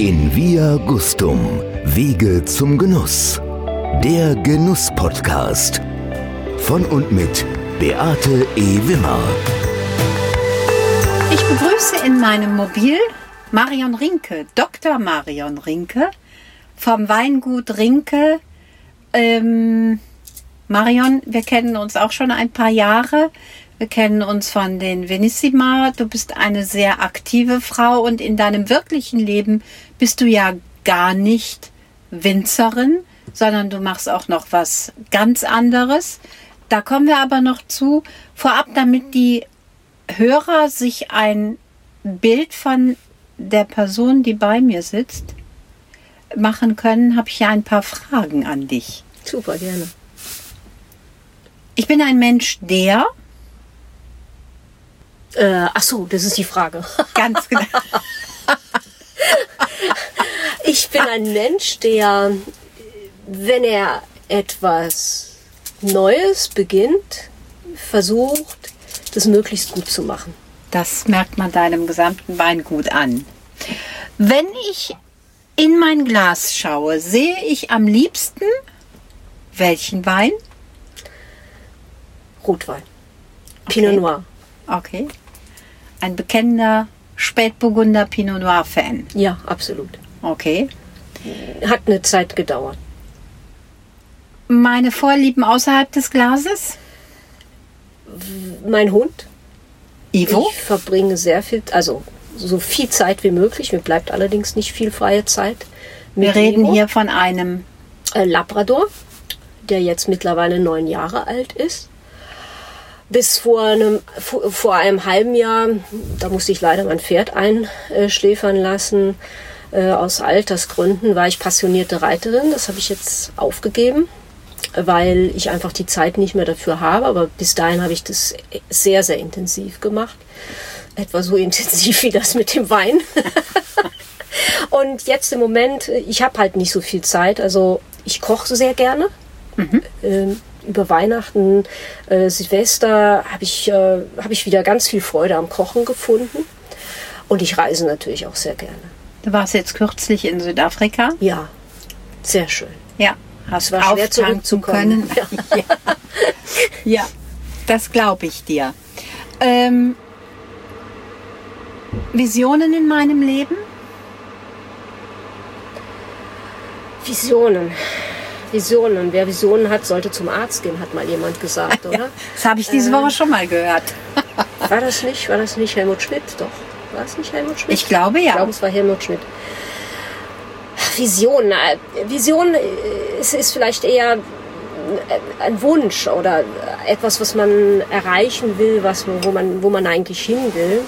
In Via Gustum, Wege zum Genuss. Der Genuss-Podcast. Von und mit Beate E. Wimmer. Ich begrüße in meinem Mobil Marion Rinke, Dr. Marion Rinke vom Weingut Rinke. Ähm, Marion, wir kennen uns auch schon ein paar Jahre. Wir kennen uns von den Venissima. Du bist eine sehr aktive Frau und in deinem wirklichen Leben bist du ja gar nicht Winzerin, sondern du machst auch noch was ganz anderes. Da kommen wir aber noch zu. Vorab, damit die Hörer sich ein Bild von der Person, die bei mir sitzt, machen können, habe ich ja ein paar Fragen an dich. Super, gerne. Ich bin ein Mensch, der äh, ach so, das ist die Frage. Ganz genau. ich bin ein Mensch, der, wenn er etwas Neues beginnt, versucht, das möglichst gut zu machen. Das merkt man deinem gesamten Weingut an. Wenn ich in mein Glas schaue, sehe ich am liebsten welchen Wein? Rotwein. Okay. Pinot Noir. Okay. Ein bekennender Spätburgunder Pinot Noir Fan. Ja, absolut. Okay. Hat eine Zeit gedauert. Meine Vorlieben außerhalb des Glases? Mein Hund. Ivo? Ich verbringe sehr viel, also so viel Zeit wie möglich. Mir bleibt allerdings nicht viel freie Zeit. Wir reden Ivo. hier von einem äh, Labrador, der jetzt mittlerweile neun Jahre alt ist bis vor einem, vor einem halben Jahr, da musste ich leider mein Pferd einschläfern lassen. Äh, aus Altersgründen war ich passionierte Reiterin. Das habe ich jetzt aufgegeben, weil ich einfach die Zeit nicht mehr dafür habe. Aber bis dahin habe ich das sehr, sehr intensiv gemacht. Etwa so intensiv wie das mit dem Wein. Und jetzt im Moment, ich habe halt nicht so viel Zeit. Also ich koche sehr gerne. Mhm. Ähm, über Weihnachten, äh, Silvester habe ich, äh, hab ich wieder ganz viel Freude am Kochen gefunden. Und ich reise natürlich auch sehr gerne. Du warst jetzt kürzlich in Südafrika? Ja, sehr schön. Ja, hast war schwer zurückzukommen. Können. Ja. ja, das glaube ich dir. Ähm, Visionen in meinem Leben? Visionen. Visionen. Wer Visionen hat, sollte zum Arzt gehen, hat mal jemand gesagt, oder? das habe ich diese Woche äh, schon mal gehört. war das nicht? War das nicht Helmut Schmidt? Doch. War es nicht Helmut Schmidt? Ich glaube ja. Ich glaube, es war Helmut Schmidt. Vision. Vision ist, ist vielleicht eher ein Wunsch oder etwas, was man erreichen will, was, wo, man, wo man eigentlich hin will.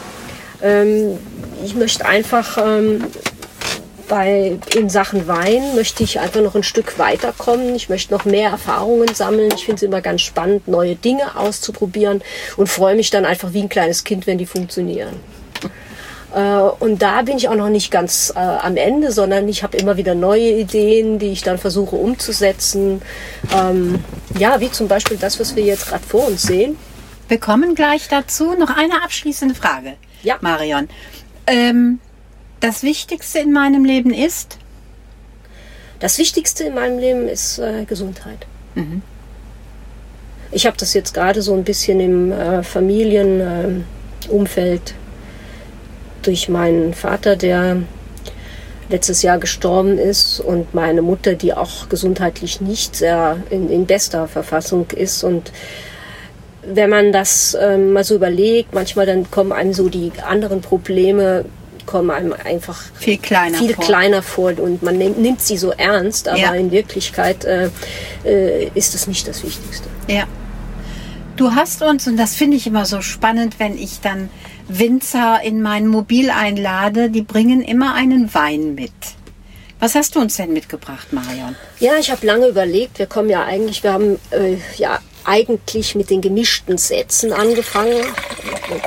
Ähm, ich möchte einfach ähm, bei, in Sachen Wein möchte ich einfach noch ein Stück weiterkommen. Ich möchte noch mehr Erfahrungen sammeln. Ich finde es immer ganz spannend, neue Dinge auszuprobieren und freue mich dann einfach wie ein kleines Kind, wenn die funktionieren. Äh, und da bin ich auch noch nicht ganz äh, am Ende, sondern ich habe immer wieder neue Ideen, die ich dann versuche umzusetzen. Ähm, ja, wie zum Beispiel das, was wir jetzt gerade vor uns sehen. Wir kommen gleich dazu. Noch eine abschließende Frage, ja. Marion. Ähm, das Wichtigste in meinem Leben ist? Das Wichtigste in meinem Leben ist äh, Gesundheit. Mhm. Ich habe das jetzt gerade so ein bisschen im äh, Familienumfeld äh, durch meinen Vater, der letztes Jahr gestorben ist und meine Mutter, die auch gesundheitlich nicht sehr in, in bester Verfassung ist und wenn man das ähm, mal so überlegt, manchmal dann kommen einem so die anderen Probleme kommen einem einfach viel kleiner, viel vor. kleiner vor und man nimmt, nimmt sie so ernst, aber ja. in Wirklichkeit äh, äh, ist das nicht das Wichtigste. Ja. Du hast uns, und das finde ich immer so spannend, wenn ich dann Winzer in mein Mobil einlade, die bringen immer einen Wein mit. Was hast du uns denn mitgebracht, Marion? Ja, ich habe lange überlegt. Wir kommen ja eigentlich, wir haben äh, ja eigentlich mit den gemischten Sätzen angefangen.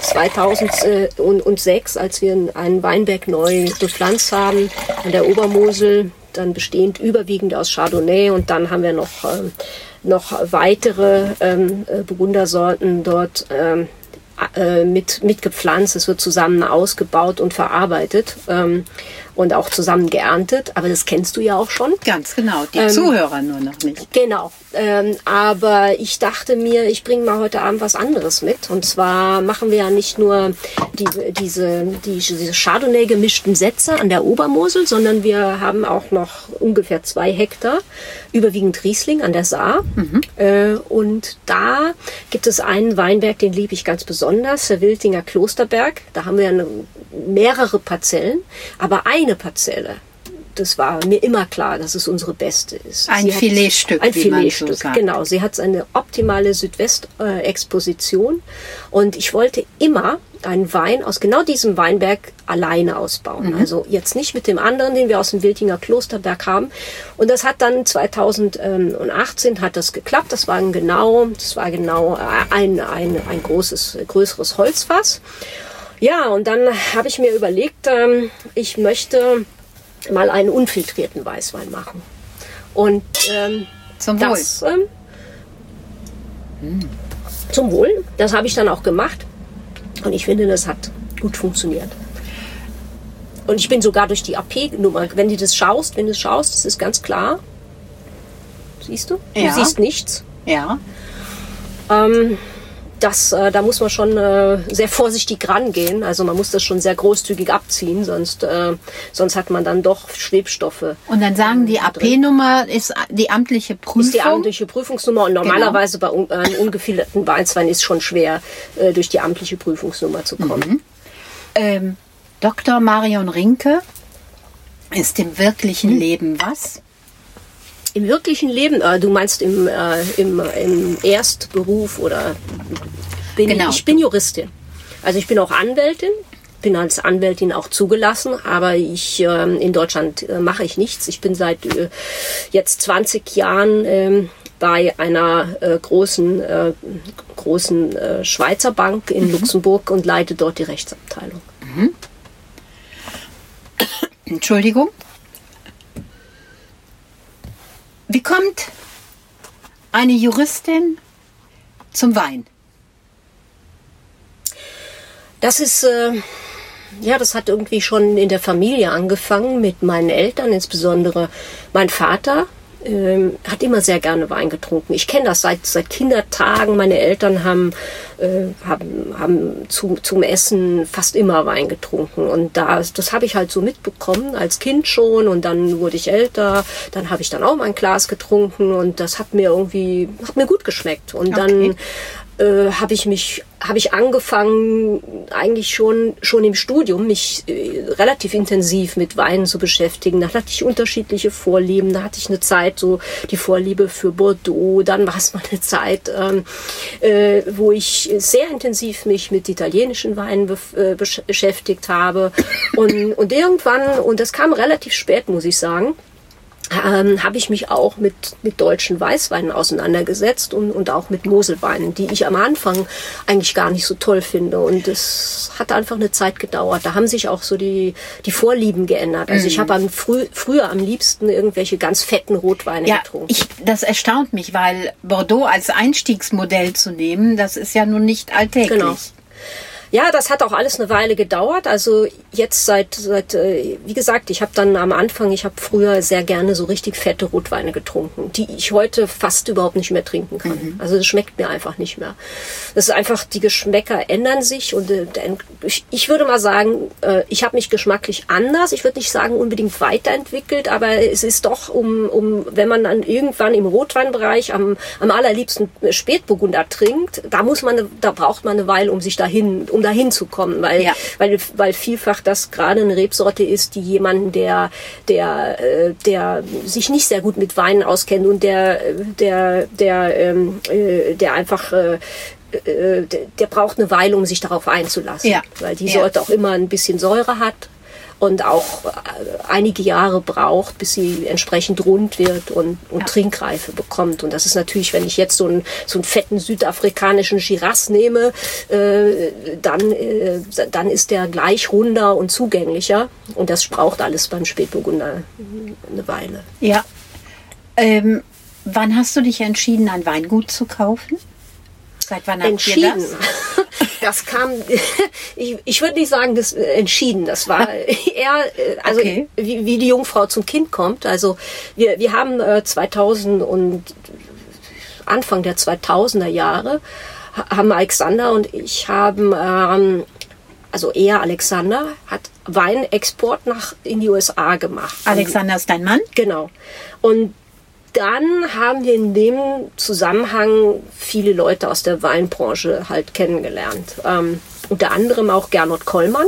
2006, als wir einen Weinberg neu bepflanzt haben an der Obermosel, dann bestehend überwiegend aus Chardonnay und dann haben wir noch, ähm, noch weitere ähm, äh, Burgundersorten dort ähm, äh, mit, mit gepflanzt. Es wird zusammen ausgebaut und verarbeitet. Ähm, und auch zusammen geerntet. Aber das kennst du ja auch schon. Ganz genau, die Ähm, Zuhörer nur noch nicht. Genau. Ähm, aber ich dachte mir, ich bringe mal heute Abend was anderes mit. Und zwar machen wir ja nicht nur die, diese, die, diese Chardonnay gemischten Sätze an der Obermosel, sondern wir haben auch noch ungefähr zwei Hektar, überwiegend Riesling an der Saar. Äh, und da gibt es einen Weinberg, den liebe ich ganz besonders, der Wiltinger Klosterberg. Da haben wir eine, mehrere Parzellen, aber eine Parzelle. Das war mir immer klar, dass es unsere beste ist. Ein Sie hat- Filetstück, Ein man so Filetstück, sagt. genau. Sie hat eine optimale Südwestexposition. Und ich wollte immer einen Wein aus genau diesem Weinberg alleine ausbauen. Mhm. Also jetzt nicht mit dem anderen, den wir aus dem Wiltinger Klosterberg haben. Und das hat dann 2018 hat das geklappt. Das war ein genau, das war genau ein, ein, ein großes, größeres Holzfass. Ja, und dann habe ich mir überlegt, ähm, ich möchte mal einen unfiltrierten Weißwein machen. Und ähm, Zum Wohl. das, ähm, zum Wohl. Das habe ich dann auch gemacht. Und ich finde, das hat gut funktioniert. Und ich bin sogar durch die AP-Nummer, wenn du das schaust, wenn du es schaust, das ist ganz klar. Siehst du? Ja. Du siehst nichts. Ja. Ähm, das, äh, da muss man schon äh, sehr vorsichtig rangehen. Also man muss das schon sehr großzügig abziehen, sonst, äh, sonst hat man dann doch Schwebstoffe. Und dann sagen die AP-Nummer ist die amtliche Prüfung. ist die amtliche Prüfungsnummer und normalerweise bei un einem ungefilterten Weißwein ist schon schwer, äh, durch die amtliche Prüfungsnummer zu kommen. ähm, Dr. Marion Rinke ist im wirklichen Hm? Leben was? Im wirklichen Leben, äh, du meinst im, äh, im, im Erstberuf oder bin Genau. ich, bin Juristin. Also ich bin auch Anwältin, bin als Anwältin auch zugelassen, aber ich ähm, in Deutschland äh, mache ich nichts. Ich bin seit äh, jetzt 20 Jahren ähm, bei einer äh, großen, äh, großen äh, Schweizer Bank in Luxemburg und leite dort die Rechtsabteilung. Entschuldigung. Wie kommt eine Juristin zum Wein? Das ist, äh, ja, das hat irgendwie schon in der Familie angefangen mit meinen Eltern, insbesondere mein Vater. Ähm, hat immer sehr gerne Wein getrunken. Ich kenne das seit, seit Kindertagen. Meine Eltern haben, äh, haben, haben zu, zum Essen fast immer Wein getrunken. Und da, das habe ich halt so mitbekommen, als Kind schon. Und dann wurde ich älter. Dann habe ich dann auch mal ein Glas getrunken. Und das hat mir irgendwie, hat mir gut geschmeckt. Und dann äh, habe ich mich habe ich angefangen eigentlich schon schon im Studium mich äh, relativ intensiv mit Weinen zu beschäftigen. Da hatte ich unterschiedliche Vorlieben. Da hatte ich eine Zeit so die Vorliebe für Bordeaux. Dann war es mal eine Zeit, ähm, äh, wo ich sehr intensiv mich mit italienischen Weinen bef- äh, besch beschäftigt habe. Und, und irgendwann und das kam relativ spät, muss ich sagen ähm, habe ich mich auch mit, mit deutschen Weißweinen auseinandergesetzt und, und auch mit Moselweinen, die ich am Anfang eigentlich gar nicht so toll finde. Und es hat einfach eine Zeit gedauert. Da haben sich auch so die, die Vorlieben geändert. Also ich habe am früh, früher am liebsten irgendwelche ganz fetten Rotweine Ja, getrunken. ich, das erstaunt mich, weil Bordeaux als Einstiegsmodell zu nehmen, das ist ja nun nicht alltäglich. Genau. Ja, das hat auch alles eine Weile gedauert. Also jetzt seit, seit äh, wie gesagt, ich habe dann am Anfang, ich habe früher sehr gerne so richtig fette Rotweine getrunken, die ich heute fast überhaupt nicht mehr trinken kann. Also das schmeckt mir einfach nicht mehr. Das ist einfach, die Geschmäcker ändern sich und äh, ich, ich würde mal sagen, äh, ich habe mich geschmacklich anders. Ich würde nicht sagen unbedingt weiterentwickelt, aber es ist doch um, um wenn man dann irgendwann im Rotweinbereich am, am allerliebsten Spätburgunder trinkt, da muss man, da braucht man eine Weile, um sich dahin, um dahin zu kommen, weil, Ja. weil, weil vielfach das gerade eine Rebsorte ist, die jemanden, der, der, äh, der sich nicht sehr gut mit Weinen auskennt und der, der, der, ähm, äh, der einfach äh, äh, der, braucht eine Weile, um sich darauf einzulassen. Ja. Weil die Ja. Sorte auch immer ein bisschen Säure hat und auch äh, einige Jahre braucht, bis sie entsprechend rund wird und, und Ja. Trinkreife bekommt. Und das ist natürlich, wenn ich jetzt so einen, so einen fetten südafrikanischen Shiraz nehme, äh, dann, äh, dann ist der gleich runder und zugänglicher. Und das braucht alles beim Spätburgunder eine Weile. Ja. Ähm, wann hast du dich entschieden, ein Weingut zu kaufen? Seit wann Entschieden. das? das kam, ich, ich würde nicht sagen, das äh, entschieden. Das war eher, äh, also Okay. wie, wie die Jungfrau zum Kind kommt. Also wir, wir haben äh, 2000 und Anfang der 2000er Jahre ha- haben Alexander und ich haben, ähm, also er Alexander hat Weinexport nach in die USA gemacht. Alexander ist dein Mann? Genau. Und dann haben wir in dem Zusammenhang viele Leute aus der Weinbranche halt kennengelernt. Ähm, unter anderem auch Gernot Kollmann,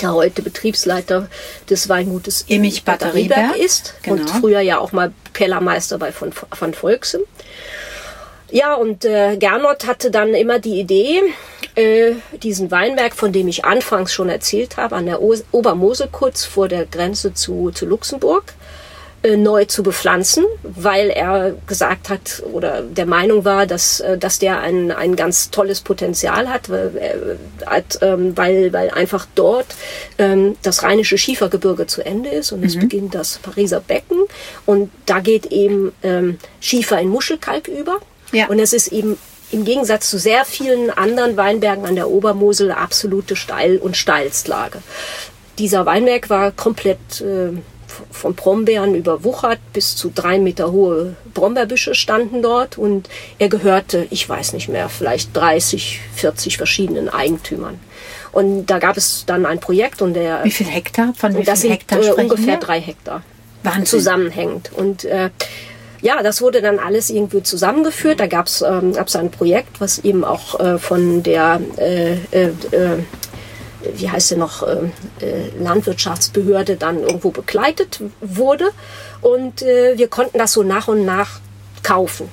der heute Betriebsleiter des Weingutes in Immich Batterieberg Rieberg. ist und Genau. früher ja auch mal Kellermeister bei von, von Volksem. Ja, und äh, Gernot hatte dann immer die Idee, äh, diesen Weinberg, von dem ich anfangs schon erzählt habe, an der o Obermosel kurz vor der Grenze zu, zu Luxemburg, äh, neu zu bepflanzen, weil er gesagt hat oder der Meinung war, dass, äh, dass der ein, ein ganz tolles Potenzial hat, weil, äh, ähm, weil, weil einfach dort ähm, das rheinische Schiefergebirge zu Ende ist und es beginnt das Pariser Becken und da geht eben ähm, Schiefer in Muschelkalk über. Ja. Und es ist eben im Gegensatz zu sehr vielen anderen Weinbergen an der Obermosel absolute Steil- und Steilstlage. Dieser Weinberg war komplett äh, von Brombeeren überwuchert, bis zu drei Meter hohe Brombeerbüsche standen dort und er gehörte, ich weiß nicht mehr, vielleicht 30, 40 verschiedenen Eigentümern. Und da gab es dann ein Projekt und der Wie viel Hektar? Von wie viel sind Hektar äh, sprechen ungefähr wir? drei Hektar Wahnsinn. zusammenhängend. Und äh, ja, das wurde dann alles irgendwie zusammengeführt. Da gab es ähm, gab's ein Projekt, was eben auch äh, von der, äh, äh, äh, wie heißt sie noch, äh, äh, Landwirtschaftsbehörde dann irgendwo begleitet wurde. Und äh, wir konnten das so nach und nach kaufen.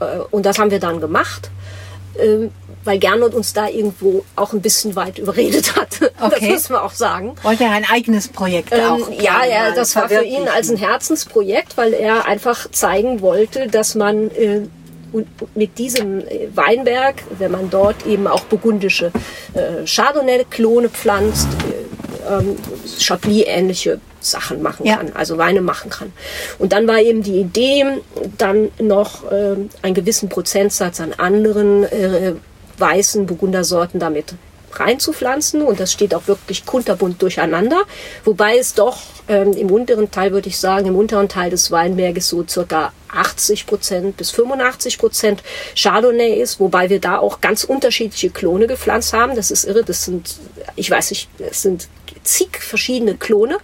Äh, und das haben wir dann gemacht. ähm, Weil Gernot uns da irgendwo auch ein bisschen weit überredet hat. Das Okay. muss man auch sagen. Wollte er ein eigenes Projekt auch? Ähm, ja, ja, mal das war für ihn als ein Herzensprojekt, weil er einfach zeigen wollte, dass man und mit diesem äh, Weinberg, wenn man dort eben auch burgundische äh, Chardonnay-Klone pflanzt, äh, ähm, Chablis-ähnliche Sachen machen Ja. kann, also Weine machen kann. Und dann war eben die Idee, dann noch äh, einen gewissen Prozentsatz an anderen äh, weißen Burgundersorten damit reinzupflanzen und das steht auch wirklich kunterbunt durcheinander, wobei es doch ähm, im unteren Teil, würde ich sagen, im unteren Teil des Weinberges so circa 80 Prozent bis 85 Prozent Chardonnay ist, wobei wir da auch ganz unterschiedliche Klone gepflanzt haben. Das ist irre, das sind, ich weiß nicht, es sind zig verschiedene Klone,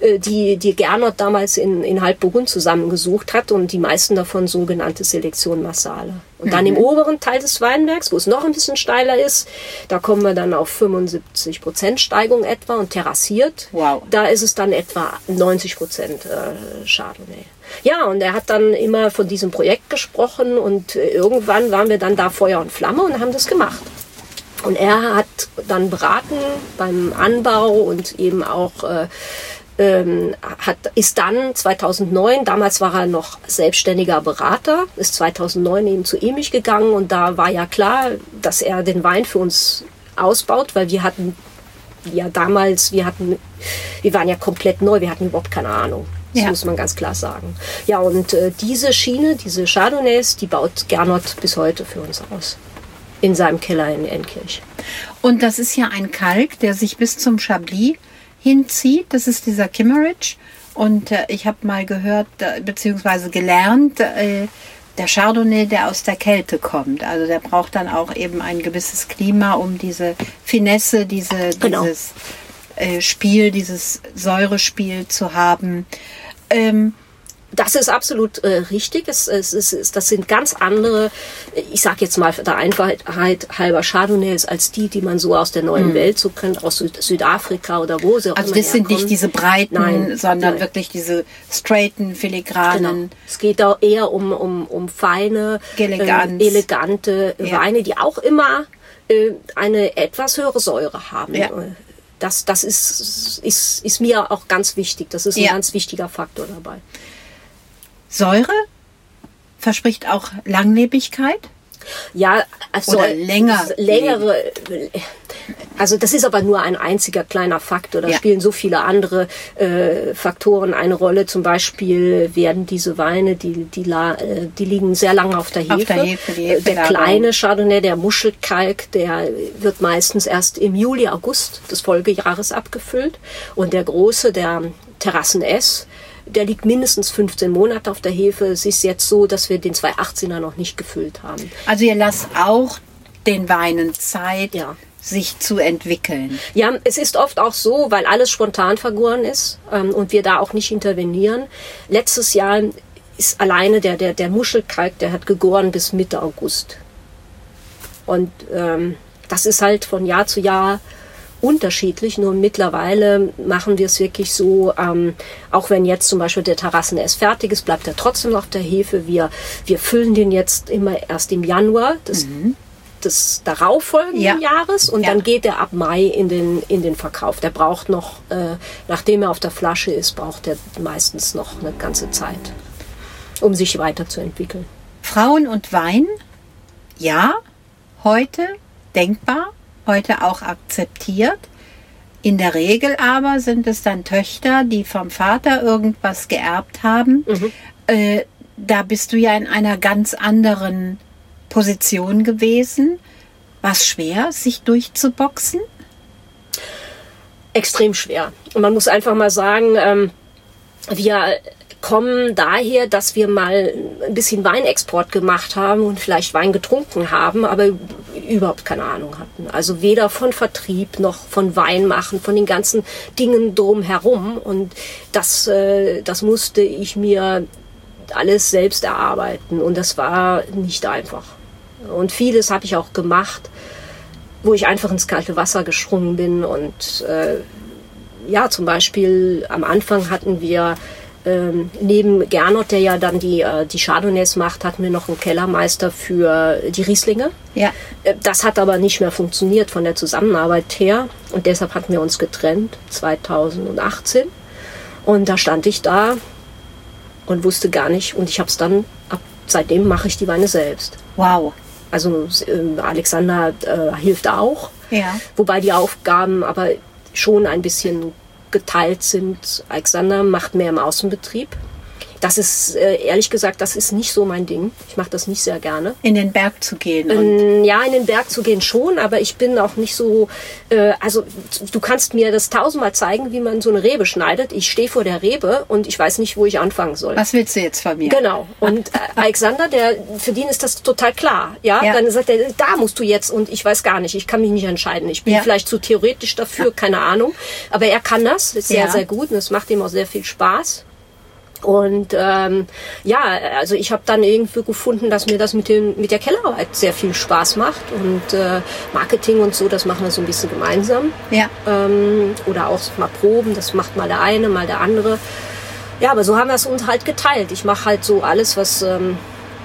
äh, die, die Gernot damals in, in Halbburgund zusammengesucht hat und die meisten davon sogenannte Selektion Massale. Und dann im oberen Teil des Weinbergs, wo es noch ein bisschen steiler ist, da kommen wir dann auf 75 Prozent Steigung etwa und terrassiert. Wow. Da ist es dann etwa 90 Prozent äh, Chardonnay. Ja, und er hat dann immer von diesem Projekt gesprochen und äh, irgendwann waren wir dann da Feuer und Flamme und haben das gemacht. Und er hat dann beraten beim Anbau und eben auch äh, ähm, hat, ist dann 2009, damals war er noch selbstständiger Berater, ist 2009 eben zu Emich gegangen und da war ja klar, dass er den Wein für uns ausbaut, weil wir hatten ja damals, wir hatten, wir waren ja komplett neu, wir hatten überhaupt keine Ahnung. Das Ja. muss man ganz klar sagen. Ja, und äh, diese Schiene, diese Chardonnays, die baut Gernot bis heute für uns aus. In seinem Keller in Enkirch. Und das ist ja ein Kalk, der sich bis zum Chablis hinzieht. Das ist dieser Kimmeridge. Und äh, ich habe mal gehört, äh, beziehungsweise gelernt, äh, der Chardonnay, der aus der Kälte kommt. Also der braucht dann auch eben ein gewisses Klima, um diese Finesse, diese, Genau. dieses äh, Spiel, dieses Säurespiel zu haben. Ähm, Das ist absolut äh, richtig. Es, es, es, es, das sind ganz andere, ich sage jetzt mal der Einfachheit halber Chardonnays als die, die man so aus der neuen Welt so kennt, aus Süd Südafrika oder wo sie auch Mhm. also das sind nicht herkommen. diese breiten, Nein, sondern nein. wirklich diese straighten, filigranen. Genau. Es geht auch eher um, um, um feine, Eleganz. äh, elegante Ja. Weine, die auch immer äh, eine etwas höhere Säure haben. Ja. Äh, Das, das ist, ist, ist mir auch ganz wichtig. Das ist ein Ja. ganz wichtiger Faktor dabei. Säure verspricht auch Langlebigkeit. Ja, also Oder länger längere. Also das ist aber nur ein einziger kleiner Faktor. Da Ja. spielen so viele andere äh, Faktoren eine Rolle. Zum Beispiel werden diese Weine, die, die, äh, die liegen sehr lange auf der Hefe. Auf der Hefe, die Äh, der kleine Chardonnay, der Muschelkalk, der wird meistens erst im Juli, August des Folgejahres abgefüllt. Und der große, der Terrassen S, der liegt mindestens 15 Monate auf der Hefe. Es ist jetzt so, dass wir den 218er noch nicht gefüllt haben. Also ihr lasst auch den Weinen Zeit, Ja. sich zu entwickeln. Ja, es ist oft auch so, weil alles spontan vergoren ist ähm, und wir da auch nicht intervenieren. Letztes Jahr ist alleine der, der, der Muschelkalk, der hat gegoren bis Mitte August. Und ähm, das ist halt von Jahr zu Jahr unterschiedlich. Nur mittlerweile machen wir es wirklich so, ähm, auch wenn jetzt zum Beispiel der Terrassen erst fertig ist, bleibt er trotzdem auf der Hefe. Wir, wir füllen den jetzt immer erst im Januar des, des darauffolgenden Ja. Jahres und Ja. dann geht er ab Mai in den, in den Verkauf. Der braucht noch, äh, nachdem er auf der Flasche ist, braucht er meistens noch eine ganze Zeit, um sich weiterzuentwickeln. Frauen und Wein, ja, heute denkbar, heute auch akzeptiert. In der Regel aber sind es dann Töchter, die vom Vater irgendwas geerbt haben. Äh, da bist du ja in einer ganz anderen Position gewesen. War es schwer, sich durchzuboxen? extrem schwer. Und man muss einfach mal sagen, ähm, wir kommen daher, dass wir mal ein bisschen Weinexport gemacht haben und vielleicht Wein getrunken haben, aber überhaupt keine Ahnung hatten. Also weder von Vertrieb noch von Wein machen, von den ganzen Dingen drumherum. Und das, äh, das musste ich mir alles selbst erarbeiten und das war nicht einfach. Und vieles habe ich auch gemacht, wo ich einfach ins kalte Wasser gesprungen bin und äh, ja, zum Beispiel am Anfang hatten wir ähm, neben Gernot, der ja dann die, äh, die Chardonnays macht, hatten wir noch einen Kellermeister für die Rieslinge. Ja. Äh, Das hat aber nicht mehr funktioniert von der Zusammenarbeit her und deshalb hatten wir uns getrennt 2018 und da stand ich da und wusste gar nicht und ich habe es dann ab seitdem mache ich die Weine selbst. Wow. Also äh, Alexander äh, hilft auch, Ja. wobei die Aufgaben aber schon ein bisschen geteilt sind. Alexander macht mehr im Außenbetrieb. Das ist äh, ehrlich gesagt, das ist nicht so mein Ding. Ich mache das nicht sehr gerne. In den Berg zu gehen. Ähm, Ja, in den Berg zu gehen schon, aber ich bin auch nicht so. Äh, also du kannst mir das tausendmal zeigen, wie man so eine Rebe schneidet. Ich stehe vor der Rebe und ich weiß nicht, wo ich anfangen soll. was willst du jetzt von mir? Genau. Und äh, Alexander, der für den ist das total klar. Ja? Ja. dann sagt er, da musst du jetzt und ich weiß gar nicht, ich kann mich nicht entscheiden. Ich bin Ja. vielleicht zu theoretisch dafür, keine Ahnung. Aber er kann das, ist sehr, Ja. sehr gut und es macht ihm auch sehr viel Spaß. Und ähm, ja, also ich habe dann irgendwie gefunden, dass mir das mit, dem, mit der Kellerarbeit sehr viel Spaß macht. Und äh, Marketing und so, das machen wir so ein bisschen gemeinsam Ja. ähm, oder auch mal Proben, das macht mal der eine, mal der andere. Ja, aber so haben wir es uns halt geteilt. Ich mache halt so alles, was, ähm,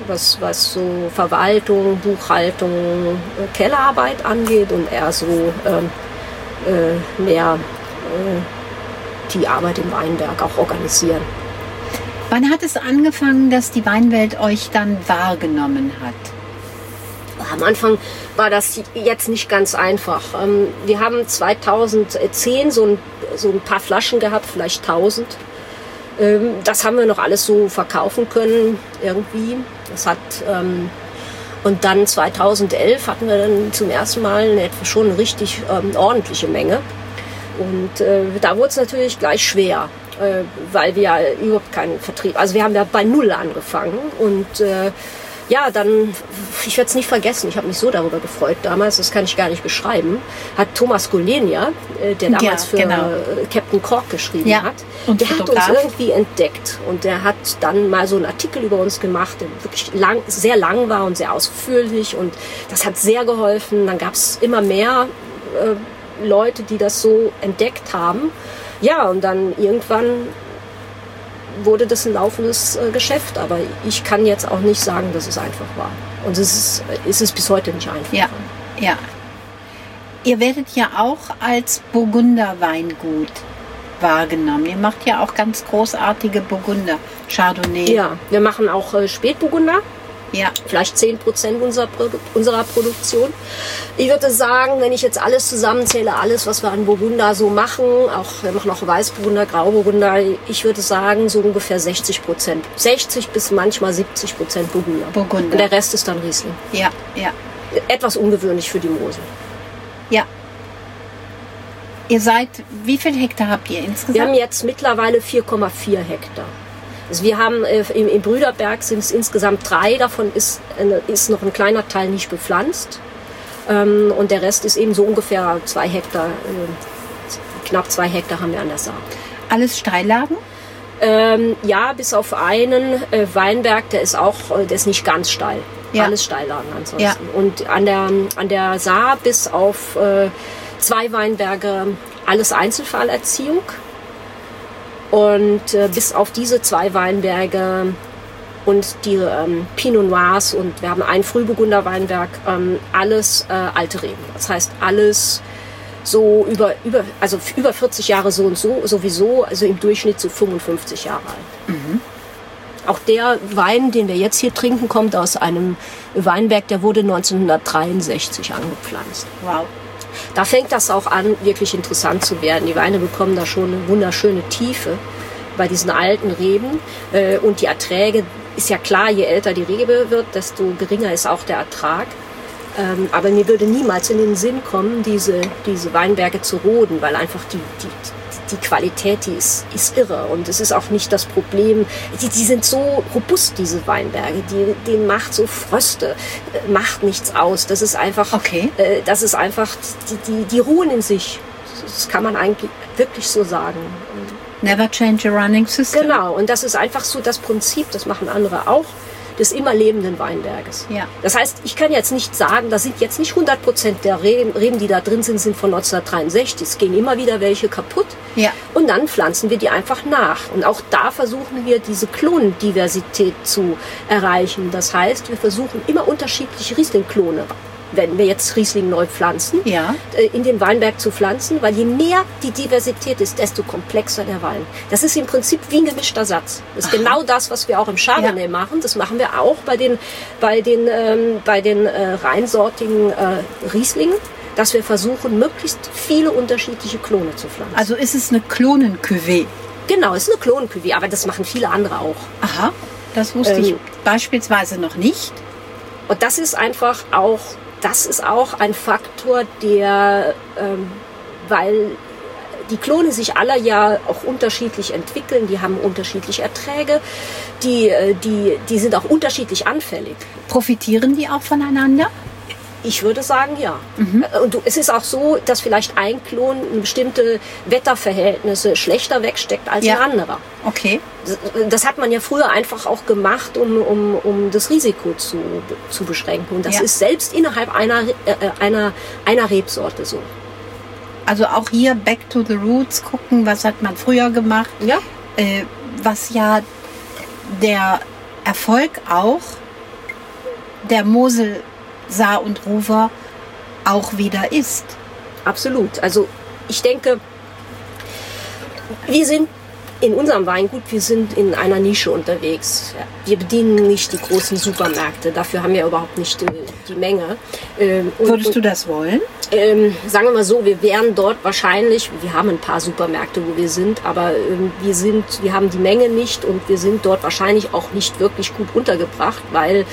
was, was so Verwaltung, Buchhaltung, äh, Kellerarbeit angeht und er so ähm, äh, mehr äh, die Arbeit im Weinberg auch organisieren. Wann hat es angefangen, dass die Weinwelt euch dann wahrgenommen hat? Am Anfang war das jetzt nicht ganz einfach. Ähm, Wir haben 2010 so ein, so ein paar Flaschen gehabt, vielleicht 1000. Ähm, Das haben wir noch alles so verkaufen können irgendwie. Das hat ähm, und dann 2011 hatten wir dann zum ersten Mal eine, schon eine richtig ordentliche Menge. Und äh, da wurde es natürlich gleich schwer, äh, weil wir überhaupt keinen Vertrieb, also wir haben ja bei Null angefangen und äh, ja, dann, ich werde es nicht vergessen, ich habe mich so darüber gefreut damals, das kann ich gar nicht beschreiben, hat Thomas Golenia, äh, der damals Ja, für genau. äh, Captain Cork geschrieben Ja, hat, und der hat uns irgendwie entdeckt und der hat dann mal so einen Artikel über uns gemacht, der wirklich lang, sehr lang war und sehr ausführlich und das hat sehr geholfen. Dann gab es immer mehr äh, Leute, die das so entdeckt haben. Ja, und dann irgendwann wurde das ein laufendes äh, Geschäft, aber ich kann jetzt auch nicht sagen, dass es einfach war. Und es ist, es ist bis heute nicht einfach. Ja, ja. Ihr werdet ja auch als Burgunder-Weingut wahrgenommen. Ihr macht ja auch ganz großartige Burgunder, Chardonnay. Ja, wir machen auch äh, Spätburgunder. Ja. Vielleicht 10 Prozent unserer, Produ unserer Produktion. Ich würde sagen, wenn ich jetzt alles zusammenzähle, alles, was wir an Burgunder so machen, auch wir machen auch Weißburgunder, Grauburgunder, ich würde sagen, so ungefähr 60 Prozent. 60 bis manchmal 70 Prozent Burgunder. Burgunder. Und der Rest ist dann Riesling. Ja, ja, Etwas ungewöhnlich für die Mosel. ja. Ihr seid, wie viel Hektar habt ihr Wir insgesamt? haben jetzt mittlerweile 4,4 Hektar. Also wir haben äh, im, im Brüderberg sind es insgesamt drei, davon ist, äh, ist noch ein kleiner Teil nicht bepflanzt. Ähm, und der Rest ist eben so ungefähr zwei Hektar, äh, knapp zwei Hektar haben wir an der Saar. Alles Steillagen? Ähm, ja, bis auf einen äh, Weinberg, der ist auch, äh, der ist nicht ganz steil. Ja. Alles Steillagen ansonsten. Ja. Und an der, an der Saar bis auf äh, zwei Weinberge alles Einzelfallerziehung. Und äh, bis auf diese zwei Weinberge und die ähm, Pinot Noirs und wir haben einen Frühburgunder Weinberg, ähm, alles äh, alte Reben. Das heißt alles so über, über, also über 40 Jahre so und so, sowieso, also im Durchschnitt so 55 Jahre alt. Auch der Wein, den wir jetzt hier trinken, kommt aus einem Weinberg, der wurde 1963 angepflanzt. Wow. Da fängt das auch an, wirklich interessant zu werden. Die Weine bekommen da schon eine wunderschöne Tiefe bei diesen alten Reben. Äh, Und die Erträge, ist ja klar, je älter die Rebe wird, desto geringer ist auch der Ertrag. Ähm, Aber mir würde niemals in den Sinn kommen, diese, diese Weinberge zu roden, weil einfach die, die, die Qualität, die ist, ist irre. Und es ist auch nicht das Problem. Die, die sind so robust, diese Weinberge. Die, denen macht so Fröste, äh, macht nichts aus. Das ist einfach, Okay. äh, das ist einfach, die, die, die ruhen in sich. Das kann man eigentlich wirklich so sagen. Never change a running system. Genau, und das ist einfach so das Prinzip, das machen andere auch, des immer lebenden Weinberges. Ja. Das heißt, ich kann jetzt nicht sagen, da sind jetzt nicht 100 Prozent der Reben, Reben, die da drin sind, sind von 1963. Es gehen immer wieder welche kaputt. Ja. Und dann pflanzen wir die einfach nach. Und auch da versuchen wir, diese Klonendiversität zu erreichen. Das heißt, wir versuchen immer unterschiedliche Riesling-Klone, wenn wir jetzt Riesling neu pflanzen, Ja. äh, in den Weinberg zu pflanzen, weil je mehr die Diversität ist, desto komplexer der Wein. Das ist im Prinzip wie ein gemischter Satz. Das ist genau das, was wir auch im Chardonnay Ja. machen. Das machen wir auch bei den, bei den, ähm, bei den äh, reinsortigen äh, Rieslingen, dass wir versuchen, möglichst viele unterschiedliche Klone zu pflanzen. Also ist es eine Klonen-Cuvée? genau, es ist eine Klonenküve, aber das machen viele andere auch. Aha, das wusste ich Ähm. beispielsweise noch nicht. Und das ist einfach auch, das ist auch ein Faktor, der, ähm, weil die Klone sich alle ja auch unterschiedlich entwickeln, die haben unterschiedliche Erträge, die, äh, die, die sind auch unterschiedlich anfällig. Profitieren die auch voneinander? Ich würde sagen, ja. Äh, Und es ist auch so, dass vielleicht ein Klon bestimmte Wetterverhältnisse schlechter wegsteckt als Ja. ein anderer. Okay. Das- Das hat man ja früher einfach auch gemacht, um, um, um das Risiko zu, zu beschränken. Und das Ja. ist selbst innerhalb einer, äh, einer, einer Rebsorte so. Also auch hier back to the roots gucken, was hat man früher gemacht, Ja, äh, was ja der Erfolg auch der Mosel, Saar und Ruwer auch wieder ist. absolut. Also ich denke, wir sind in unserem Weingut, wir sind in einer Nische unterwegs. Wir bedienen nicht die großen Supermärkte, dafür haben wir überhaupt nicht die, Menge. Ähm, und- Würdest du das wollen? Ähm, sagen wir mal so, wir wären dort wahrscheinlich, wir haben ein paar Supermärkte, wo wir sind, aber ähm, wir sind, wir haben die Menge nicht und wir sind dort wahrscheinlich auch nicht wirklich gut untergebracht, weil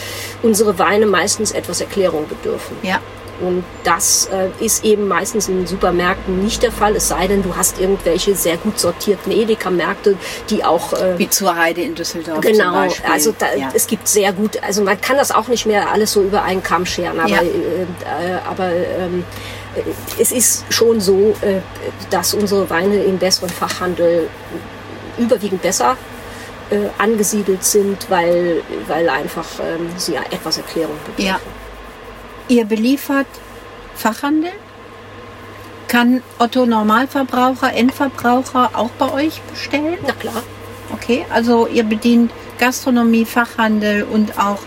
unsere Weine meistens etwas Erklärung bedürfen. Ja. Und das äh, ist eben meistens in den Supermärkten nicht der Fall, es sei denn, du hast irgendwelche sehr gut sortierten Edeka-Märkte, die auch äh, Wie zur Heide in Düsseldorf zum Genau, also da, ja. es gibt sehr gut, also man kann das auch nicht mehr alles so über einen Kamm scheren, aber, Ja. äh, äh, aber ähm, äh, es ist schon so, äh, dass unsere Weine im besseren Fachhandel überwiegend besser äh, angesiedelt sind, weil, weil einfach ähm, sie ja etwas Erklärung bedürfen. Ja. Ihr beliefert Fachhandel? Kann Otto Normalverbraucher, Endverbraucher auch bei euch bestellen? Na klar, Okay, also ihr bedient Gastronomie, Fachhandel und auch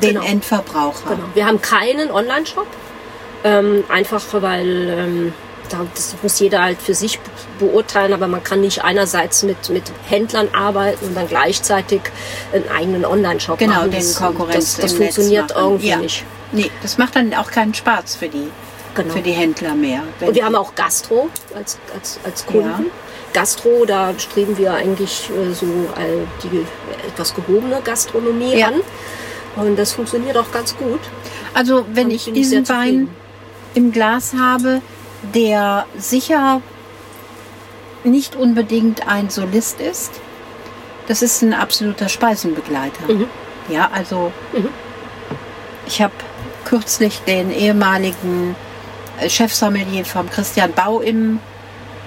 den Genau. Endverbraucher. genau. Wir haben keinen Online-Shop, ähm, einfach weil ähm, das muss jeder halt für sich beurteilen, aber man kann nicht einerseits mit, mit Händlern arbeiten und dann gleichzeitig einen eigenen Online-Shop genau, machen. den Das, Konkurrenz das, das im funktioniert irgendwie ja. nicht. Nee, das macht dann auch keinen Spaß für die, Genau. für die Händler mehr. Und wir haben auch Gastro als, als, als Kunden. Ja. Gastro, da streben wir eigentlich äh, so die etwas gehobene Gastronomie Ja. an. Und das funktioniert auch ganz gut. Also wenn ich diesen Wein im Glas habe, der sicher nicht unbedingt ein Solist ist, das ist ein absoluter Speisenbegleiter. Mhm. Ja, also Mhm. ich habe kürzlich den ehemaligen äh, Chefsommelier vom Christian Bau im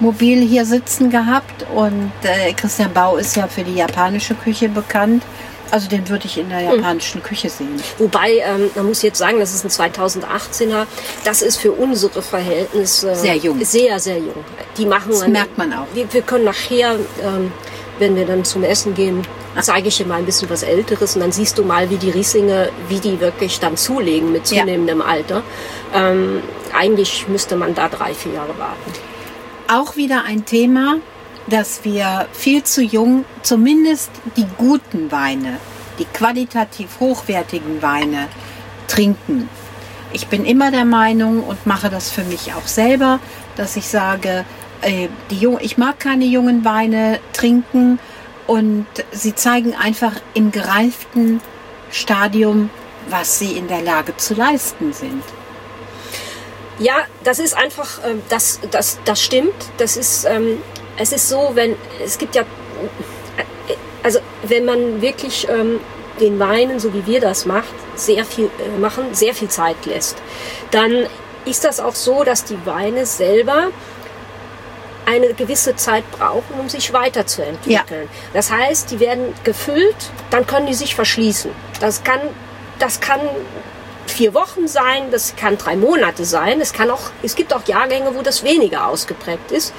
Mobil hier sitzen gehabt und äh, Christian Bau ist ja für die japanische Küche bekannt. Also den würde ich in der Mhm. japanischen Küche sehen. Wobei, ähm, man muss jetzt sagen, das ist ein 2018er. Das ist für unsere Verhältnisse Sehr jung. Sehr, sehr jung. Die machen Das einen- merkt man auch. Wir, wir können nachher, ähm, wenn wir dann zum Essen gehen, zeige ich dir mal ein bisschen was Älteres und dann siehst du mal, wie die Rieslinge, wie die wirklich dann zulegen mit Ja. zunehmendem Alter. Ähm, eigentlich müsste man da drei, vier Jahre warten. auch wieder ein Thema, dass wir viel zu jung, zumindest die guten Weine, die qualitativ hochwertigen Weine trinken. Ich bin immer der Meinung und mache das für mich auch selber, dass ich sage, äh, die ich mag keine jungen Weine trinken und sie zeigen einfach im gereiften Stadium, was sie in der Lage zu leisten sind. Ja, das ist einfach, ähm, das, das, das stimmt. Das ist, ähm, es ist so, wenn, es gibt ja, also wenn man wirklich ähm, den Weinen, so wie wir das macht, sehr viel, äh, machen, sehr viel Zeit lässt, dann ist das auch so, dass die Weine selber eine gewisse Zeit brauchen, um sich weiterzuentwickeln. Das heißt, die werden gefüllt, dann können die sich verschließen. Das kann, das kann vier Wochen sein, das kann drei Monate sein. Es, kann auch, es gibt auch Jahrgänge, wo das weniger ausgeprägt ist.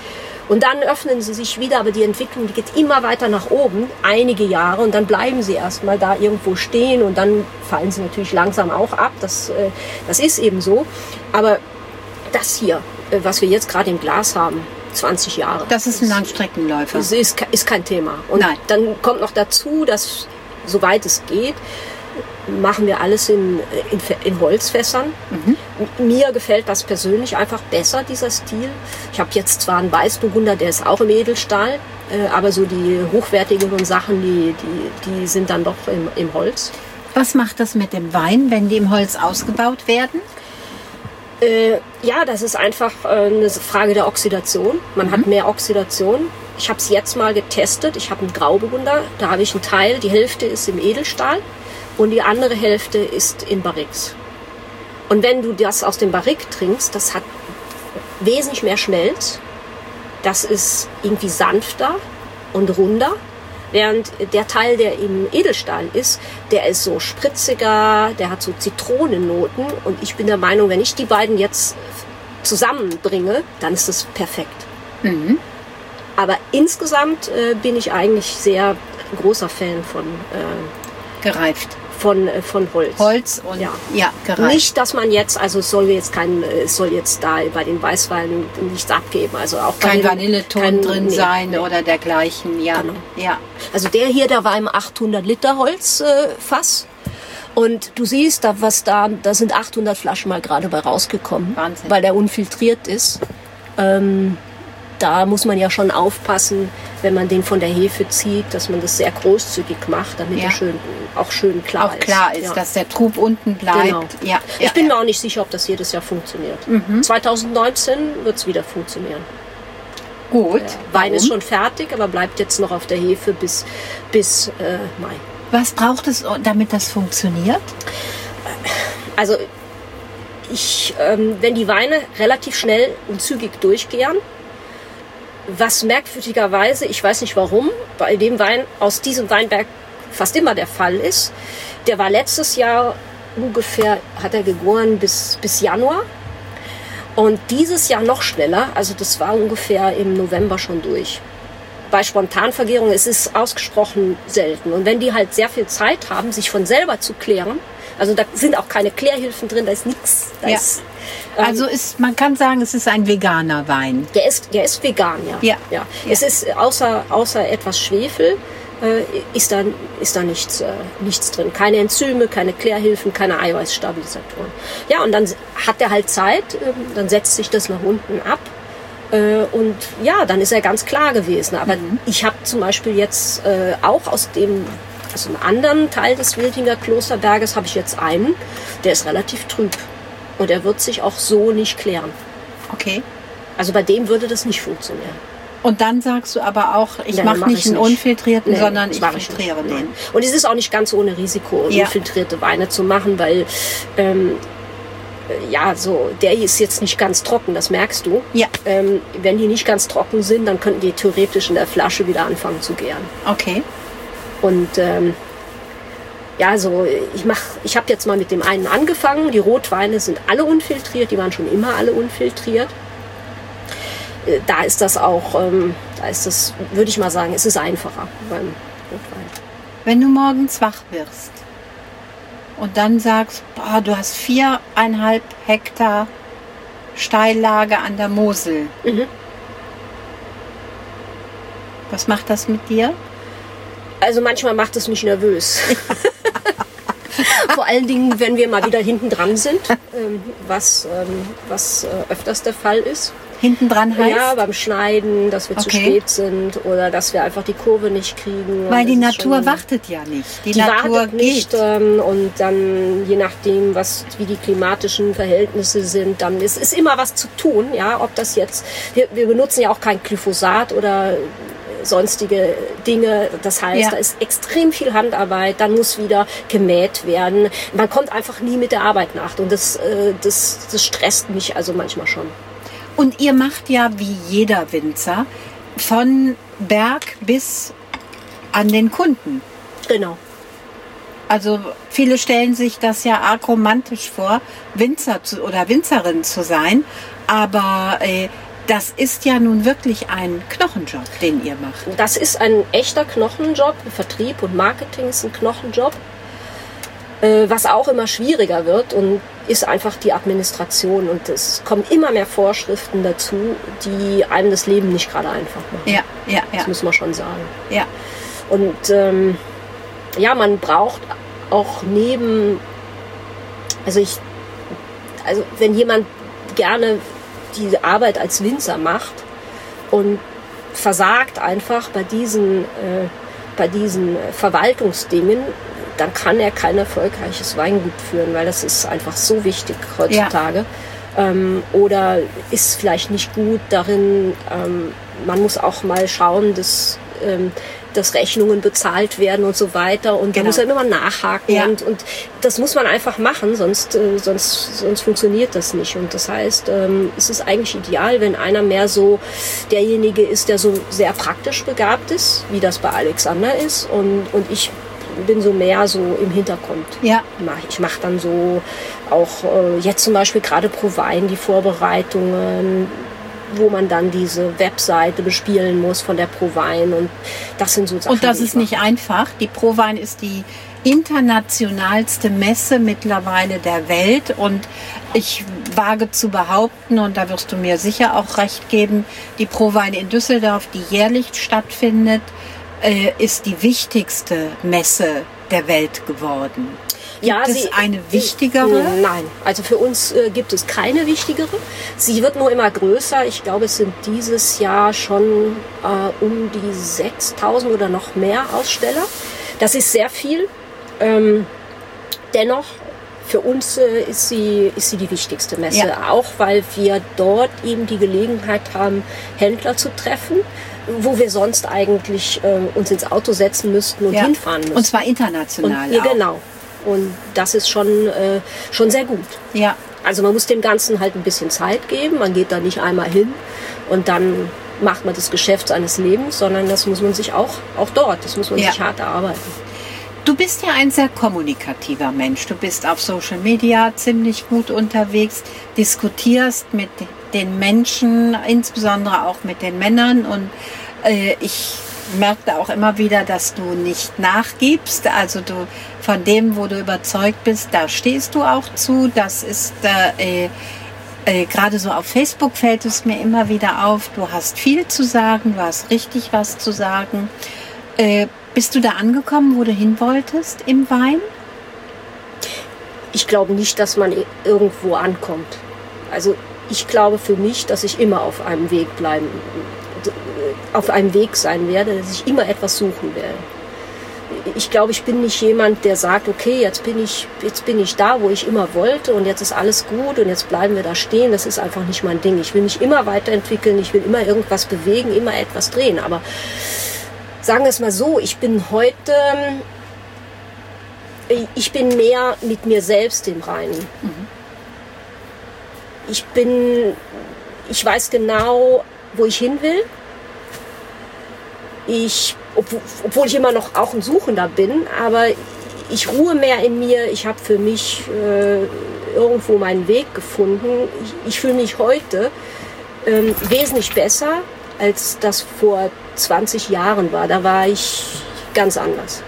Und dann öffnen sie sich wieder, aber die Entwicklung die geht immer weiter nach oben, einige Jahre, und dann bleiben sie erstmal da irgendwo stehen und dann fallen sie natürlich langsam auch ab. Das, äh, das ist eben so. Aber das hier, äh, was wir jetzt gerade im Glas haben, 20 Jahre. Das ist ein Langstreckenläufer. Das ist, ist kein Thema. Und Nein. dann kommt noch dazu, dass soweit es geht, machen wir alles in, in, in Holzfässern. Mhm. Mir gefällt das persönlich einfach besser, dieser Stil. Ich habe jetzt zwar einen Weißburgunder, der ist auch im Edelstahl, äh, aber so die hochwertigeren Sachen, die, die, die sind dann doch im, im Holz. Was macht das mit dem Wein, wenn die im Holz ausgebaut werden? Äh, ja, das ist einfach äh, eine Frage der Oxidation. Man hat mehr Oxidation. Ich habe es jetzt mal getestet. Ich habe einen Grauburgunder. Da habe ich einen Teil, die Hälfte ist im Edelstahl und die andere Hälfte ist in Barriques. Und wenn du das aus dem Barrique trinkst, das hat wesentlich mehr Schmelz. Das ist irgendwie sanfter und runder. Während der Teil, der im Edelstahl ist, der ist so spritziger, der hat so Zitronennoten. Und ich bin der Meinung, wenn ich die beiden jetzt zusammenbringe, dann ist das perfekt. Aber insgesamt äh, bin ich eigentlich sehr großer Fan von, äh, Gereift. Von, äh, von Holz. Holz und Ja. ja. Nicht, dass man jetzt, also es soll jetzt kein, äh, es soll jetzt da bei den Weißweinen nichts abgeben. Also auch kein Vanilleton kein- drin nee, sein nee. oder dergleichen. Ja, Genau. ja. Also der hier, der war im 800 Liter Holzfass. Äh, und du siehst, da was da, da sind 800 Flaschen mal gerade bei rausgekommen, Wahnsinn. weil der unfiltriert ist. Ähm, da muss man ja schon aufpassen, wenn man den von der Hefe zieht, dass man das sehr großzügig macht, damit Ja. er schön, auch schön klar Auch ist. klar ist, Ja. dass der Trub unten bleibt. Genau. Ja, Ich ja, bin mir auch nicht sicher, ob das jedes Jahr funktioniert. Mhm. 2019 wird es wieder funktionieren. gut. Wein ist schon fertig, aber bleibt jetzt noch auf der Hefe bis, bis äh, Mai. Was braucht es, damit das funktioniert? Also ich, ähm, wenn die Weine relativ schnell und zügig durchgehen, was merkwürdigerweise, ich weiß nicht warum, bei dem Wein aus diesem Weinberg fast immer der Fall ist. Der war letztes Jahr ungefähr, hat er gegoren bis, bis Januar. Und dieses Jahr noch schneller, also das war ungefähr im November schon durch. Bei Spontanvergärung es ist ausgesprochen selten. Und wenn die halt sehr viel Zeit haben, sich von selber zu klären, also da sind auch keine Klärhilfen drin, da ist nichts. Da Ja. ist, Also ist, man kann sagen, es ist ein veganer Wein. Der ist, der ist vegan, ja. Ja. ja. Es ist außer, außer etwas Schwefel äh, ist da, ist da nichts, äh, nichts drin. Keine Enzyme, keine Klärhilfen, keine Eiweißstabilisatoren. Ja, und dann hat er halt Zeit, äh, dann setzt sich das nach unten ab. Äh, und ja, dann ist er ganz klar gewesen. Aber ich habe zum Beispiel jetzt äh, auch aus dem aus einem anderen Teil des Wiltinger Klosterberges habe ich jetzt einen, der ist relativ trüb. Und er wird sich auch so nicht klären. Okay. Also bei dem würde das nicht funktionieren. Und dann sagst du aber auch, ich Nein, mache mach nicht einen nicht. unfiltrierten, Nee, sondern ich filtriere den. Nein. Und es ist auch nicht ganz ohne Risiko, Ja. unfiltrierte Weine zu machen, weil ähm, äh, ja, so der hier ist jetzt nicht ganz trocken, das merkst du. Ja. Ähm, wenn die nicht ganz trocken sind, dann könnten die theoretisch in der Flasche wieder anfangen zu gären. Okay. Und ähm, ja, so ich mach, ich habe jetzt mal mit dem einen angefangen. Die Rotweine sind alle unfiltriert, die waren schon immer alle unfiltriert. Äh, Da ist das auch, ähm, da ist das, würde ich mal sagen, es ist einfacher beim Rotwein. Wenn du morgens wach wirst und dann sagst, boah, du hast viereinhalb Hektar Steillage an der Mosel. Mhm. Was macht das mit dir? Also manchmal macht es mich nervös. Vor allen Dingen, wenn wir mal wieder hinten dran sind, ähm, was, ähm, was äh, öfters der Fall ist. Hinten dran heißt? Ja, beim Schneiden, dass wir zu Okay. spät sind oder dass wir einfach die Kurve nicht kriegen. Weil die Natur schon- wartet ja nicht. Die, Die Natur wartet nicht geht. ähm, und dann je nachdem, was wie die klimatischen Verhältnisse sind, dann ist, ist immer was zu tun. Ja, ob das jetzt wir, wir benutzen ja auch kein Glyphosat oder sonstige Dinge. Das heißt, Ja. da ist extrem viel Handarbeit. Dann muss wieder gemäht werden. Man kommt einfach nie mit der Arbeit nach und das äh, das, das stresst mich also manchmal schon. Und ihr macht ja wie jeder Winzer von Berg bis an den Kunden. Genau. Also viele stellen sich das ja arg romantisch vor, Winzer zu, oder Winzerin zu sein. Aber äh, das ist ja nun wirklich ein Knochenjob, den ihr macht. Das ist ein echter Knochenjob. Vertrieb und Marketing ist ein Knochenjob. Äh, Was auch immer schwieriger wird und ist einfach die Administration. Und es kommen immer mehr Vorschriften dazu, die einem das Leben nicht gerade einfach machen. Ja, ja, ja, Das muss man schon sagen. ja. Und ähm, ja, man braucht auch neben, also ich, also wenn jemand gerne die Arbeit als Winzer macht und versagt einfach bei diesen, äh, bei diesen Verwaltungsdingen, dann kann er kein erfolgreiches Weingut führen, weil das ist einfach so wichtig heutzutage. Ähm, oder ist vielleicht nicht gut darin, ähm, man muss auch mal schauen, dass, ähm, dass Rechnungen bezahlt werden und so weiter. Und da Genau. muss er immer nachhaken. Ja. Und, und das muss man einfach machen, sonst, äh, sonst, sonst funktioniert das nicht. Und das heißt, ähm, es ist eigentlich ideal, wenn einer mehr so derjenige ist, der so sehr praktisch begabt ist, wie das bei Alexander ist. Und, und ich bin so mehr so im Hintergrund. Ja. Ich mache dann so auch äh, jetzt zum Beispiel gerade pro Wein die Vorbereitungen, wo man dann diese Webseite bespielen muss von der Pro Wein und das sind so Sachen. Und das ist ich nicht einfach. Die Prowein ist die internationalste Messe mittlerweile der Welt und ich wage zu behaupten, und da wirst du mir sicher auch recht geben, die Prowein in Düsseldorf, die jährlich stattfindet, äh, ist die wichtigste Messe der Welt geworden. Gibt es sie- eine wichtigere? Nein, also für uns äh, gibt es keine wichtigere. Sie wird nur immer größer. Ich glaube, es sind dieses Jahr schon äh, um die 6000 oder noch mehr Aussteller. Das ist sehr viel. Ähm, dennoch, für uns äh, ist, sie, ist sie die wichtigste Messe. Ja. Auch weil wir dort eben die Gelegenheit haben, Händler zu treffen, wo wir sonst eigentlich äh, uns ins Auto setzen müssten und Ja. hinfahren müssten. Und zwar international. Und, ja, genau. Und das ist schon, äh, schon sehr gut. Ja, Also man muss dem Ganzen halt ein bisschen Zeit geben. Man geht da nicht einmal hin und dann macht man das Geschäft seines Lebens, sondern das muss man sich auch, auch dort, das muss man Ja. sich hart erarbeiten. Du bist ja ein sehr kommunikativer Mensch. Du bist auf Social Media ziemlich gut unterwegs, diskutierst mit den Menschen, insbesondere auch mit den Männern. Und äh, ich merkte auch immer wieder, dass du nicht nachgibst. Also du von dem, wo du überzeugt bist, da stehst du auch zu. Das ist äh, äh, äh, gerade so auf Facebook fällt es mir immer wieder auf, du hast viel zu sagen, du hast richtig was zu sagen. Äh, bist du da angekommen, wo du hin wolltest im Wein? Ich glaube nicht, dass man irgendwo ankommt. Also ich glaube für mich, dass ich immer auf einem Weg bleiben, auf einem Weg sein werde, dass ich immer etwas suchen werde. Ich glaube, ich bin nicht jemand, der sagt, okay, jetzt bin ich, jetzt bin ich da, wo ich immer wollte und jetzt ist alles gut und jetzt bleiben wir da stehen. Das ist einfach nicht mein Ding. Ich will mich immer weiterentwickeln, ich will immer irgendwas bewegen, immer etwas drehen. Aber sagen wir es mal so, ich bin heute, ich bin mehr mit mir selbst im Reinen. Mhm. Ich bin, ich weiß genau, wo ich hin will. Ich, obwohl ich immer noch auch ein Suchender bin, aber ich ruhe mehr in mir. Ich habe für mich äh, irgendwo meinen Weg gefunden. Ich, ich fühle mich heute ähm, wesentlich besser, als das vor 20 Jahren war. Da war ich ganz anders.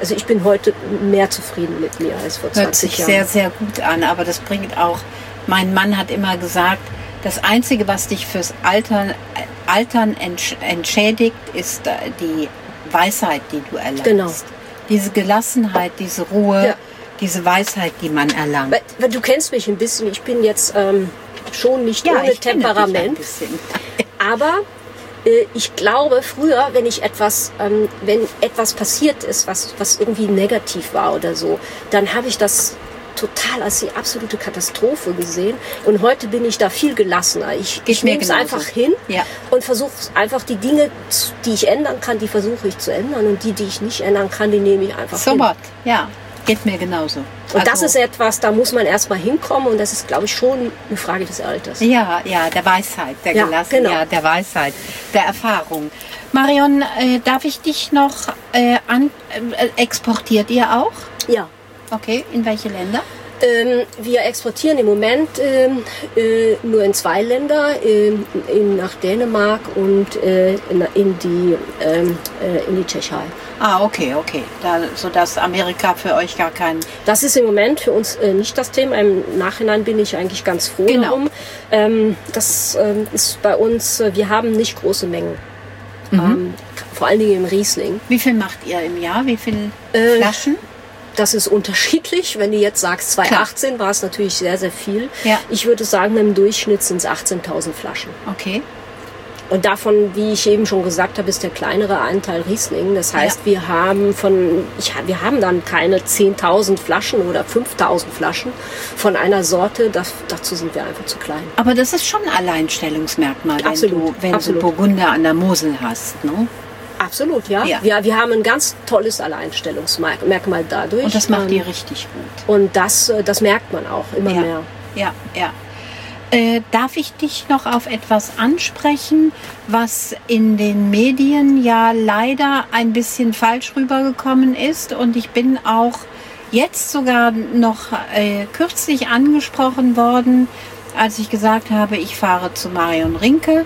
Also ich bin heute mehr zufrieden mit mir als vor 20 Hört sich Jahren. sehr, sehr gut an, aber das bringt auch, mein Mann hat immer gesagt, das Einzige, was dich fürs Altern, entschädigt, ist äh, die Weisheit, die du erlangst. Genau. Diese Gelassenheit, diese Ruhe, ja. diese Weisheit, die man erlangt. Weil, weil, du kennst mich ein bisschen, ich bin jetzt ähm, schon nicht ja, ohne Temperament. Aber äh, ich glaube, früher, wenn ich etwas, ähm, wenn etwas passiert ist, was, was irgendwie negativ war oder so, dann habe ich das total als die absolute Katastrophe gesehen. Und heute bin ich da viel gelassener. Ich, ich nehme es einfach hin ja. und versuche einfach die Dinge, die ich ändern kann, die versuche ich zu ändern. Und die, die ich nicht ändern kann, die nehme ich einfach so hin. What? Ja, geht mir genauso. Und also, das ist etwas, da muss man erstmal hinkommen und das ist, glaube ich, schon eine Frage des Alters. Ja, ja, der Weisheit, der ja, Gelassenheit, genau. ja, der Weisheit, der Erfahrung. Marion, äh, darf ich dich noch äh, an, äh, exportiert ihr auch? Ja. Okay, in welche Länder? Ähm, wir exportieren im Moment ähm, äh, nur in zwei Länder, ähm, in, nach Dänemark und äh, in, in, die, ähm, äh, in die Tschechei. Ah, okay, okay. Da, sodass Amerika für euch gar kein... Das ist im Moment für uns äh, nicht das Thema. Im Nachhinein bin ich eigentlich ganz froh genau. darum. Ähm, das ähm, ist bei uns, äh, wir haben nicht große Mengen. Mhm. vor allen Dingen im Riesling. Wie viel macht ihr im Jahr? Wie viele äh, Flaschen? Das ist unterschiedlich. Wenn du jetzt sagst 2018, war es natürlich sehr, sehr viel. Ja. Ich würde sagen, im Durchschnitt sind es 18.000 Flaschen. Okay. Und davon, wie ich eben schon gesagt habe, ist der kleinere Anteil Riesling. Das heißt, ja. wir haben von, ich, wir haben dann keine 10.000 Flaschen oder 5.000 Flaschen von einer Sorte. Das, dazu sind wir einfach zu klein. Aber das ist schon ein Alleinstellungsmerkmal, absolut, wenn, du, wenn absolut. du Burgunder an der Mosel hast. Ne? Absolut, ja. ja. Wir, wir haben ein ganz tolles Alleinstellungsmerkmal dadurch. Und das macht ähm, ihr richtig gut. Und das, äh, das merkt man auch immer ja. mehr. Ja, ja. Äh, darf ich dich noch auf etwas ansprechen, was in den Medien ja leider ein bisschen falsch rübergekommen ist? Und ich bin auch jetzt sogar noch äh, kürzlich angesprochen worden, als ich gesagt habe, ich fahre zu Marion Rinke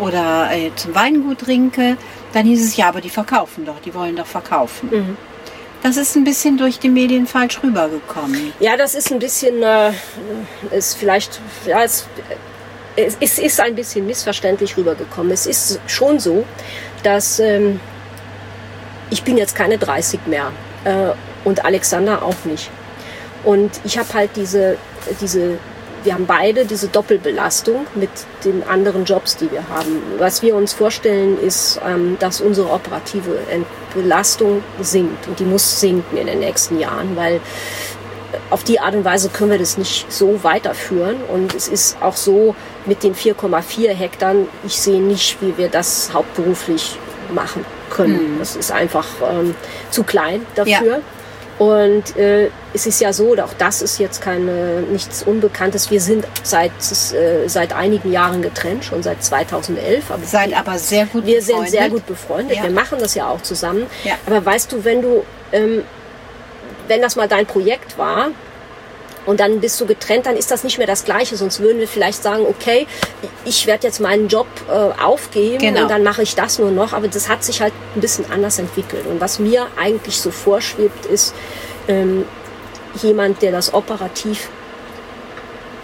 oder äh, zum Weingut Rinke. Dann hieß es, ja, aber die verkaufen doch, die wollen doch verkaufen. Mhm. Das ist ein bisschen durch die Medien falsch rübergekommen. Ja, das ist ein bisschen, äh, ist vielleicht, ja, es, es ist ein bisschen missverständlich rübergekommen. Es ist schon so, dass ähm, ich bin jetzt keine 30 mehr äh, und Alexander auch nicht. Und ich habe halt diese, diese wir haben beide diese Doppelbelastung mit den anderen Jobs, die wir haben. Was wir uns vorstellen, ist, ähm, dass unsere operative Belastung sinkt und die muss sinken in den nächsten Jahren, weil auf die Art und Weise können wir das nicht so weiterführen. Und es ist auch so mit den 4,4 Hektar, ich sehe nicht, wie wir das hauptberuflich machen können. Mhm. Das ist einfach ähm, zu klein dafür. Ja. Und äh, es ist ja so, auch das ist jetzt keine, nichts Unbekanntes. Wir sind seit, äh, seit einigen Jahren getrennt, schon seit 2011. Aber Seid wir, aber sehr gut Wir befreundet. sind sehr gut befreundet. Ja. Wir machen das ja auch zusammen. Ja. Aber weißt du, wenn du, ähm, wenn das mal dein Projekt war, und dann bist du getrennt, dann ist das nicht mehr das Gleiche. Sonst würden wir vielleicht sagen, okay, ich werde jetzt meinen Job äh, aufgeben genau. und dann mache ich das nur noch. Aber das hat sich halt ein bisschen anders entwickelt. Und was mir eigentlich so vorschwebt, ist ähm, jemand, der das operativ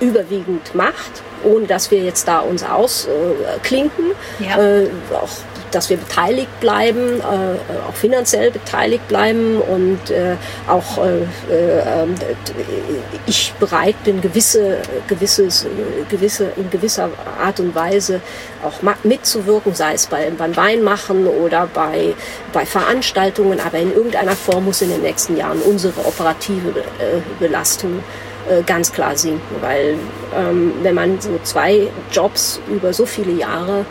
überwiegend macht, ohne dass wir jetzt da uns ausklinken. Ja. Äh, auch dass wir beteiligt bleiben, äh, auch finanziell beteiligt bleiben und äh, auch äh, äh, ich bereit bin, gewisse, gewisses, gewisse, in gewisser Art und Weise auch mitzuwirken, sei es bei, beim Weinmachen oder bei, bei Veranstaltungen, aber in irgendeiner Form muss in den nächsten Jahren unsere operative äh, Belastung äh, ganz klar sinken, weil ähm, wenn man so zwei Jobs über so viele Jahre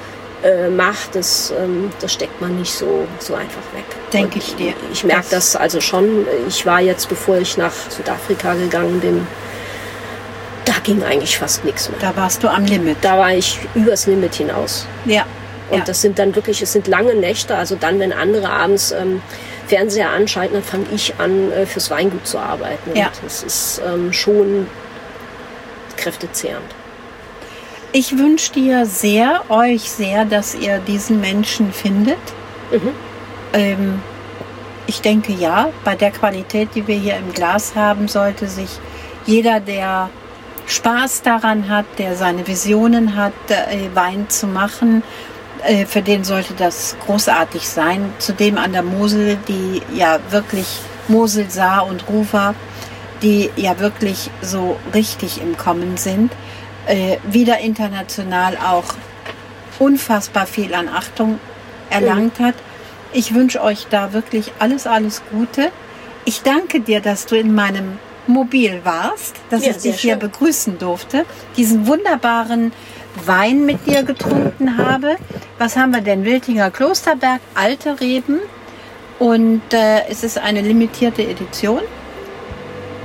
äh, macht, das, ähm, das steckt man nicht so, so einfach weg. Denke ich dir. Ich merke das, also schon. Ich war jetzt, bevor ich nach Südafrika gegangen bin, da ging eigentlich fast nichts mehr. Da warst du am Limit. Da war ich übers Limit hinaus. Ja. Und ja. das sind dann wirklich, es sind lange Nächte. Also dann, wenn andere abends ähm, Fernseher anschalten, dann fange ich an, äh, fürs Weingut zu arbeiten. Ja. Und das ist ähm, schon kräftezehrend. Ich wünsche dir sehr, euch sehr, dass ihr diesen Menschen findet. Mhm. Ähm, ich denke ja, bei der Qualität, die wir hier im Glas haben, sollte sich jeder, der Spaß daran hat, der seine Visionen hat, äh, Wein zu machen, äh, für den sollte das großartig sein. Zudem an der Mosel, die ja wirklich Mosel, Saar und Rufer, die ja wirklich so richtig im Kommen sind äh, wieder international auch unfassbar viel an Achtung erlangt mhm. hat. Ich wünsche euch da wirklich alles, alles Gute. Ich danke dir, dass du in meinem Mobil warst, dass Ja, ich dich hier schön. begrüßen durfte, diesen wunderbaren Wein mit dir getrunken habe. Was haben wir denn? Wiltinger Klosterberg, alte Reben. Und äh, es ist eine limitierte Edition.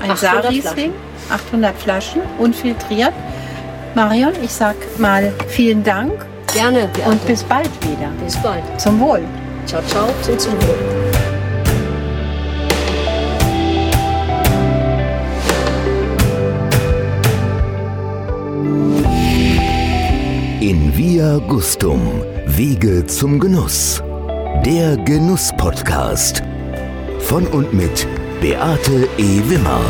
Ein 800 Saarriesling, 800 Flaschen, unfiltriert. Marion, ich sag mal vielen Dank Gerne. Beate. und bis bald wieder. bis bald. Zum Wohl. Ciao, ciao. Zum zum Wohl. In Via Gustum, Wege zum Genuss. Der Genuss-Podcast. Von und mit Beate E. Wimmer.